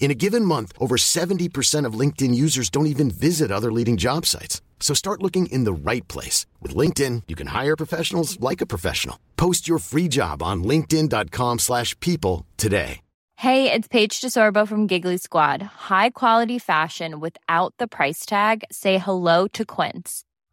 In a given month, over 70% of LinkedIn users don't even visit other leading job sites. So start looking in the right place. With LinkedIn, you can hire professionals like a professional. Post your free job on linkedin.com slash people today. Hey, it's Paige DeSorbo from Giggly Squad. High quality fashion without the price tag. Say hello to Quince.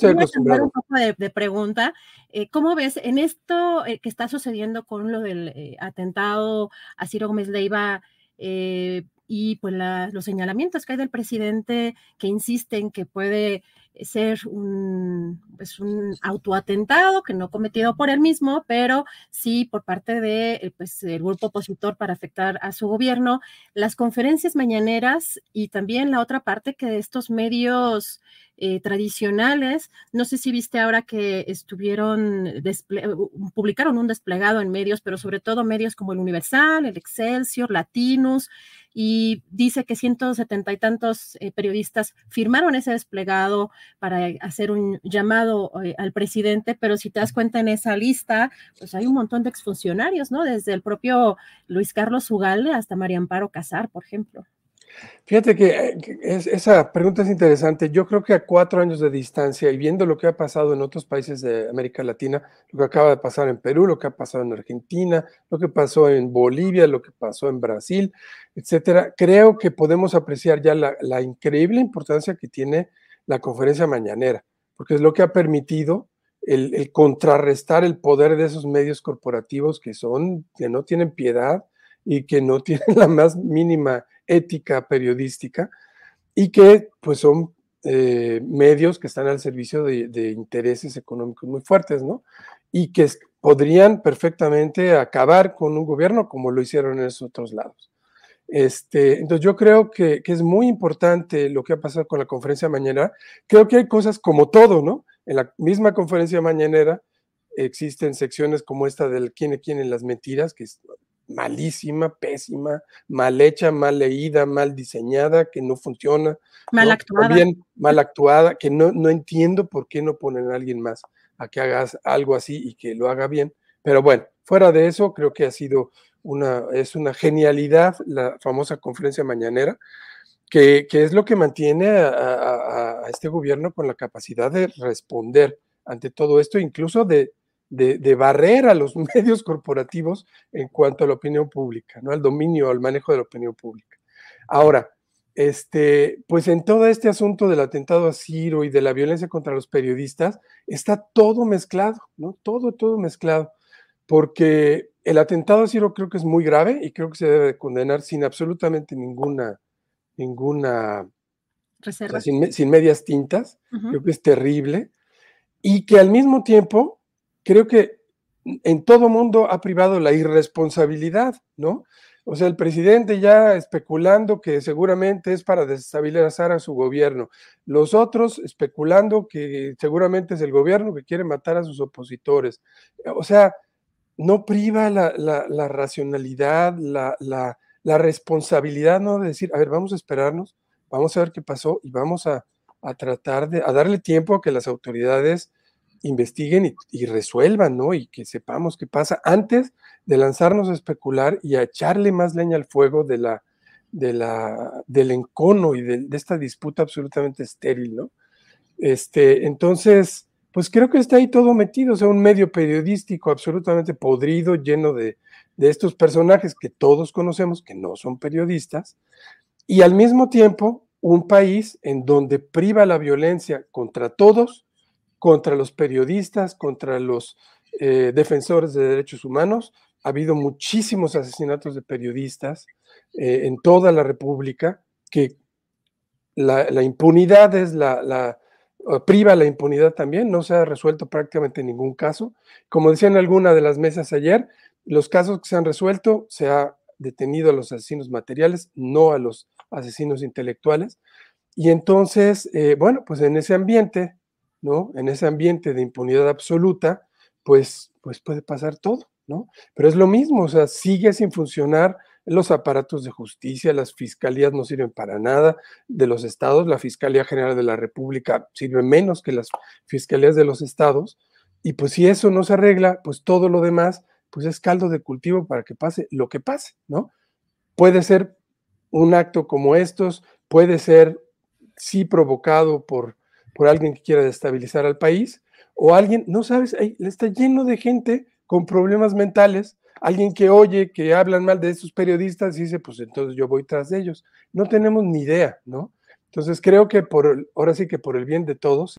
Voy a cambiar un poco de, de pregunta. Eh, ¿Cómo ves en esto eh, que está sucediendo con lo del eh, atentado a Ciro Gómez Leiva eh, y pues la, los señalamientos que hay del presidente que insiste en que puede ser un, pues un autoatentado que no cometido por él mismo, pero sí por parte de pues, el grupo opositor para afectar a su gobierno, las conferencias mañaneras y también la otra parte que estos medios eh, tradicionales, no sé si viste ahora que estuvieron, publicaron un desplegado en medios, pero sobre todo medios como el Universal, el Excelsior, Latinus, y dice que 170 y tantos eh, periodistas firmaron ese desplegado para hacer un llamado eh, al presidente, pero si te das cuenta en esa lista, pues hay un montón de exfuncionarios, ¿no? Desde el propio Luis Carlos Ugalde hasta María Amparo Casar, por ejemplo. Fíjate que, es, esa pregunta es interesante. Yo creo que a cuatro años de distancia y viendo lo que ha pasado en otros países de América Latina, lo que acaba de pasar en Perú, lo que ha pasado en Argentina, lo que pasó en Bolivia, lo que pasó en Brasil, etcétera, creo que podemos apreciar ya la, la increíble importancia que tiene la conferencia mañanera, porque es lo que ha permitido el, el, contrarrestar el poder de esos medios corporativos que son, que no tienen piedad y que no tienen la más mínima ética periodística y que pues son eh, medios que están al servicio de, intereses económicos muy fuertes, ¿no? Y que podrían perfectamente acabar con un gobierno como lo hicieron en esos otros lados. Este, entonces yo creo que, que, es muy importante lo que ha pasado con la conferencia mañanera. Creo que hay cosas como todo, ¿no? En la misma conferencia mañanera existen secciones como esta del quién es quién en las mentiras, que malísima, pésima, mal hecha, mal leída, mal diseñada, que no funciona. Mal ¿no? actuada. También mal actuada, que no, no entiendo por qué no ponen a alguien más a que hagas algo así y que lo haga bien. Pero bueno, fuera de eso, creo que ha sido una, es una genialidad la famosa conferencia mañanera, que, que es lo que mantiene a, a, a, este gobierno con la capacidad de responder ante todo esto, incluso de, de, de, barrer a los medios corporativos en cuanto a la opinión pública, ¿no? al dominio, al manejo de la opinión pública. Ahora, este, pues en todo este asunto del atentado a Ciro y de la violencia contra los periodistas, está todo mezclado, ¿no? Todo, todo mezclado, porque el atentado a Ciro creo que es muy grave y creo que se debe de condenar sin absolutamente ninguna, ninguna, reserva, o sea, sin, sin, medias tintas, uh -huh. creo que es terrible, y que al mismo tiempo creo que en todo mundo ha privado la irresponsabilidad, ¿no? O sea, el presidente ya especulando que seguramente es para desestabilizar a su gobierno. Los otros especulando que seguramente es el gobierno que quiere matar a sus opositores. O sea, no priva la, la, la racionalidad, la, la, responsabilidad, ¿no? De decir, a ver, vamos a esperarnos, vamos a ver qué pasó y vamos a, a tratar de, a darle tiempo a que las autoridades investiguen y, resuelvan, ¿no? Y que sepamos qué pasa antes de lanzarnos a especular y a echarle más leña al fuego de la, de la, del encono y de, de esta disputa absolutamente estéril, ¿no? Este, entonces, pues creo que está ahí todo metido, o sea, un medio periodístico absolutamente podrido, lleno de, de estos personajes que todos conocemos, que no son periodistas, y al mismo tiempo un país en donde priva la violencia contra todos, contra los periodistas, contra los eh, defensores de derechos humanos. Ha habido muchísimos asesinatos de periodistas eh, en toda la República, que la, impunidad es la, priva la impunidad también, no se ha resuelto prácticamente ningún caso. Como decía en alguna de las mesas ayer, los casos que se han resuelto se ha detenido a los asesinos materiales, no a los asesinos intelectuales. Y entonces, eh, bueno, pues en ese ambiente, ¿no? En ese ambiente de impunidad absoluta, pues, pues puede pasar todo, ¿no? Pero es lo mismo, o sea, sigue sin funcionar los aparatos de justicia, las fiscalías no sirven para nada de los estados, la Fiscalía General de la República sirve menos que las fiscalías de los estados, y pues si eso no se arregla, pues todo lo demás pues es caldo de cultivo para que pase lo que pase, ¿no? Puede ser un acto como estos, puede ser sí provocado por, por alguien que quiera destabilizar al país, o alguien, no sabes, está lleno de gente con problemas mentales, alguien que oye que hablan mal de estos periodistas y dice, pues entonces yo voy tras de ellos. No tenemos ni idea, ¿no? Entonces creo que por, ahora sí que por el bien de todos,